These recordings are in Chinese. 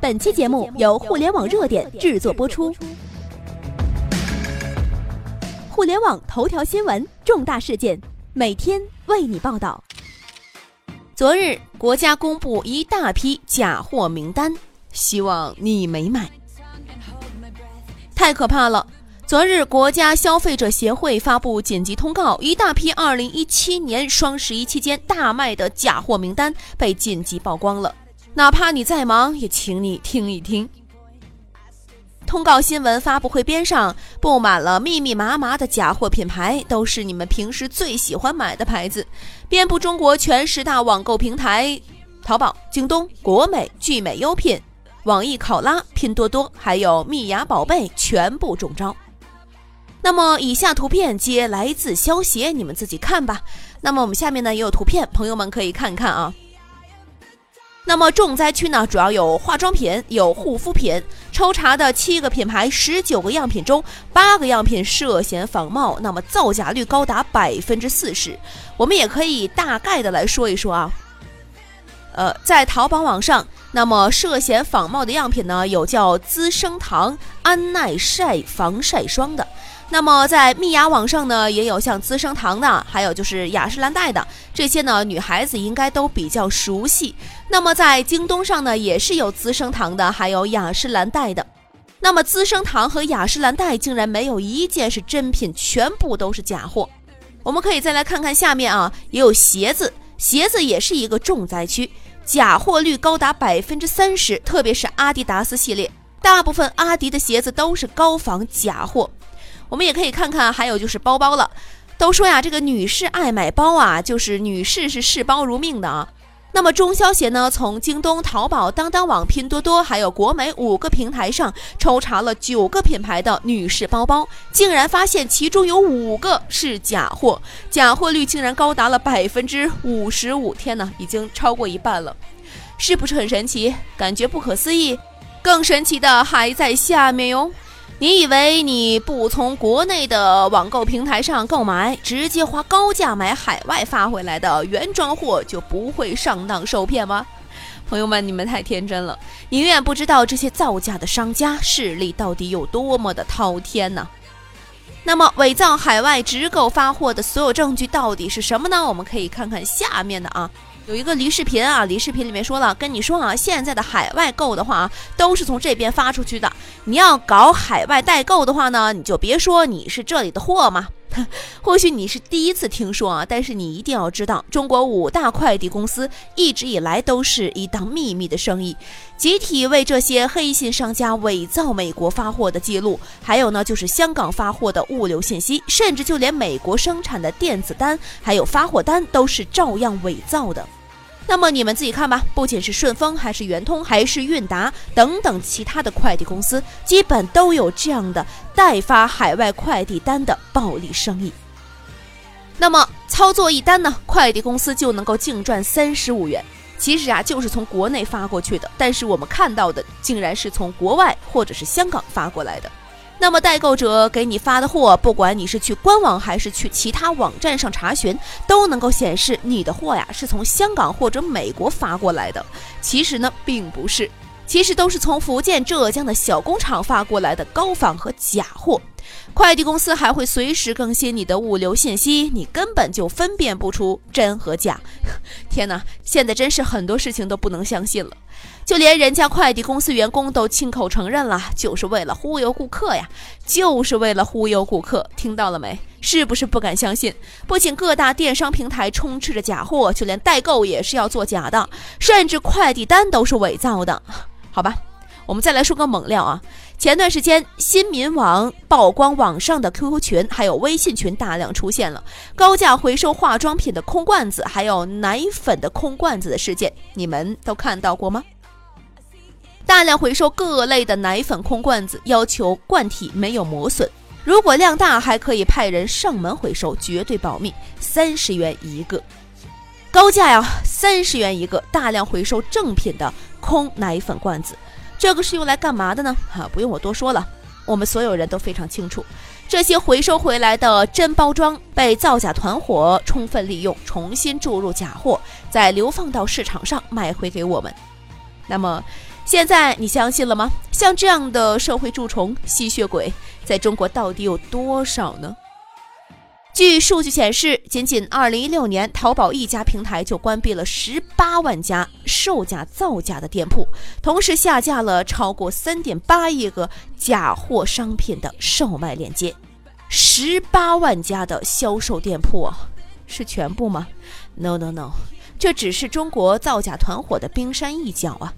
本期节目由互联网热点制作播出。互联网头条新闻，重大事件，每天为你报道。昨日，国家公布一大批假货名单，希望你没买。太可怕了！昨日，国家消费者协会发布紧急通告，一大批2017年双十一期间大卖的假货名单被紧急曝光了。哪怕你再忙，也请你听一听。通告新闻发布会边上布满了密密麻麻的假货品牌，都是你们平时最喜欢买的牌子，遍布中国全十大网购平台：淘宝、京东、国美、聚美优品、网易考拉、拼多多，还有蜜芽宝贝，全部中招。那么以下图片皆来自消协，你们自己看吧。那么我们下面呢也有图片，朋友们可以看看啊。那么重灾区呢主要有化妆品、有护肤品。抽查的七个品牌、十九个样品中，八个样品涉嫌仿冒，那么造假率高达百分之四十。我们也可以大概的来说一说啊。呃，在淘宝网上，那么涉嫌仿冒的样品呢，有叫资生堂安耐晒防晒霜的。那么在蜜芽网上呢，也有像资生堂的，还有就是雅诗兰黛的，这些呢女孩子应该都比较熟悉。那么在京东上呢，也是有资生堂的，还有雅诗兰黛的。那么资生堂和雅诗兰黛竟然没有一件是真品，全部都是假货。我们可以再来看看下面啊，也有鞋子，鞋子也是一个重灾区，假货率高达百分之三十，特别是阿迪达斯系列，大部分阿迪的鞋子都是高仿假货。我们也可以看看，还有就是包包了。都说呀，这个女士爱买包啊，就是女士是视包如命的啊。那么中消协呢，从京东、淘宝、当当网、拼多多还有国美五个平台上抽查了九个品牌的女士包包，竟然发现其中有五个是假货，假货率竟然高达了百分之五十五！天呐，已经超过一半了，是不是很神奇？感觉不可思议。更神奇的还在下面哟。你以为你不从国内的网购平台上购买，直接花高价买海外发回来的原装货就不会上当受骗吗？朋友们，你们太天真了，你永远不知道这些造假的商家势力到底有多么的滔天呢。那么，伪造海外直购发货的所有证据到底是什么呢？我们可以看看下面的啊。有一个离视频啊，离视频里面说了，跟你说啊，现在的海外购的话啊，都是从这边发出去的。你要搞海外代购的话呢，你就别说你是这里的货嘛。或许你是第一次听说啊，但是你一定要知道，中国五大快递公司一直以来都是一档秘密的生意，集体为这些黑心商家伪造美国发货的记录，还有呢就是香港发货的物流信息，甚至就连美国生产的电子单还有发货单都是照样伪造的。那么你们自己看吧，不仅是顺丰，还是圆通，还是韵达等等其他的快递公司，基本都有这样的代发海外快递单的暴利生意。那么操作一单呢，快递公司就能够净赚三十五元。其实啊，就是从国内发过去的，但是我们看到的竟然是从国外或者是香港发过来的。那么代购者给你发的货，不管你是去官网还是去其他网站上查询，都能够显示你的货呀是从香港或者美国发过来的。其实呢，并不是，其实都是从福建、浙江的小工厂发过来的高仿和假货。快递公司还会随时更新你的物流信息，你根本就分辨不出真和假。天哪，现在真是很多事情都不能相信了。就连人家快递公司员工都亲口承认了，就是为了忽悠顾客呀，就是为了忽悠顾客，听到了没？是不是不敢相信？不仅各大电商平台充斥着假货，就连代购也是要做假的，甚至快递单都是伪造的。好吧，我们再来说个猛料啊！前段时间新民网曝光网上的 QQ 群还有微信群大量出现了高价回收化妆品的空罐子，还有奶粉的空罐子的事件，你们都看到过吗？大量回收各类的奶粉空罐子，要求罐体没有磨损。如果量大，还可以派人上门回收，绝对保密。三十元一个，高价呀！三十元一个，大量回收正品的空奶粉罐子，这个是用来干嘛的呢？哈，不用我多说了，我们所有人都非常清楚。这些回收回来的真包装被造假团伙充分利用，重新注入假货，再流放到市场上卖回给我们。那么。现在你相信了吗？像这样的社会蛀虫、吸血鬼，在中国到底有多少呢？据数据显示，仅仅2016年，淘宝一家平台就关闭了18万家售假造假的店铺，同时下架了超过3.8亿个假货商品的售卖链接。18万家的销售店铺，是全部吗？No No No，这只是中国造假团伙的冰山一角啊。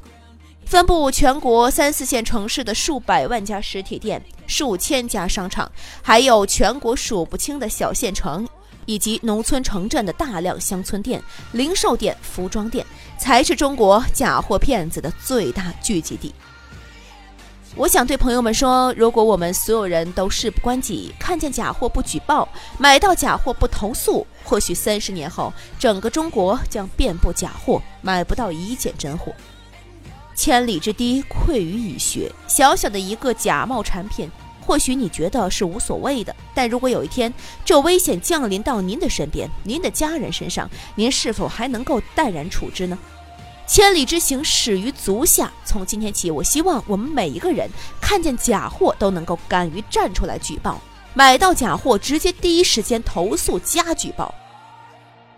分布全国三四线城市的数百万家实体店、数千家商场，还有全国数不清的小县城以及农村城镇的大量乡村店、零售店、服装店，才是中国假货骗子的最大聚集地。我想对朋友们说，如果我们所有人都事不关己，看见假货不举报，买到假货不投诉，或许三十年后，整个中国将遍布假货，买不到一件真货。千里之堤，溃于蚁穴。小小的一个假冒产品，或许你觉得是无所谓的，但如果有一天这危险降临到您的身边、您的家人身上，您是否还能够淡然处之呢？千里之行，始于足下。从今天起，我希望我们每一个人看见假货都能够敢于站出来举报，买到假货直接第一时间投诉加举报。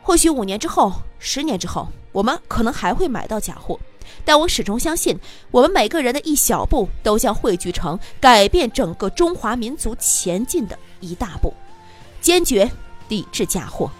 或许五年之后、十年之后，我们可能还会买到假货。但我始终相信，我们每个人的一小步，都将汇聚成改变整个中华民族前进的一大步。坚决抵制假货。